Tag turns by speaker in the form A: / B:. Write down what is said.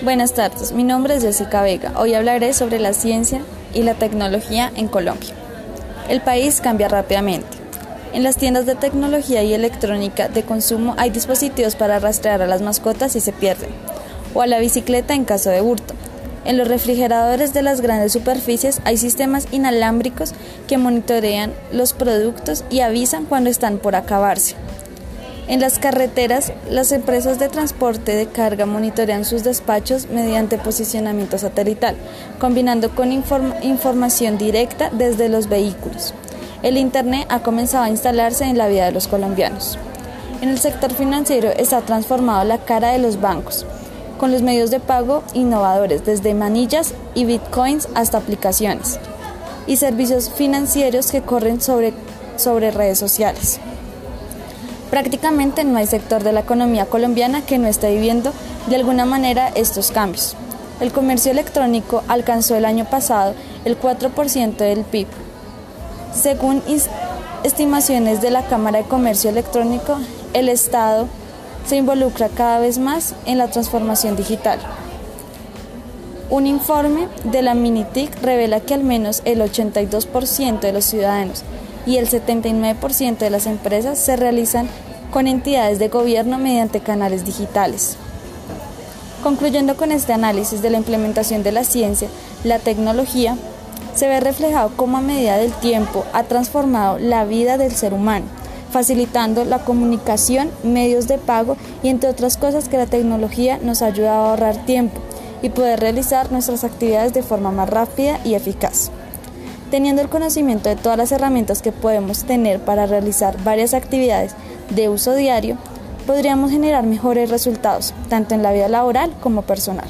A: Buenas tardes, mi nombre es Jessica Vega. Hoy hablaré sobre la ciencia y la tecnología en Colombia. El país cambia rápidamente. En las tiendas de tecnología y electrónica de consumo hay dispositivos para rastrear a las mascotas si se pierden, o a la bicicleta en caso de hurto. En los refrigeradores de las grandes superficies hay sistemas inalámbricos que monitorean los productos y avisan cuando están por acabarse. En las carreteras, las empresas de transporte de carga monitorean sus despachos mediante posicionamiento satelital, combinando con información directa desde los vehículos. El Internet ha comenzado a instalarse en la vida de los colombianos. En el sector financiero está transformado la cara de los bancos con los medios de pago innovadores, desde manillas y bitcoins hasta aplicaciones, y servicios financieros que corren sobre, sobre redes sociales. Prácticamente no hay sector de la economía colombiana que no esté viviendo de alguna manera estos cambios. El comercio electrónico alcanzó el año pasado el 4% del PIB. Según estimaciones de la Cámara de Comercio Electrónico, el Estado se involucra cada vez más en la transformación digital. Un informe de la Minitic revela que al menos el 82% de los ciudadanos y el 79% de las empresas se realizan con entidades de gobierno mediante canales digitales. Concluyendo con este análisis de la implementación de la ciencia, la tecnología se ve reflejado cómo a medida del tiempo ha transformado la vida del ser humano facilitando la comunicación, medios de pago y entre otras cosas que la tecnología nos ayuda a ahorrar tiempo y poder realizar nuestras actividades de forma más rápida y eficaz. Teniendo el conocimiento de todas las herramientas que podemos tener para realizar varias actividades de uso diario, podríamos generar mejores resultados, tanto en la vida laboral como personal.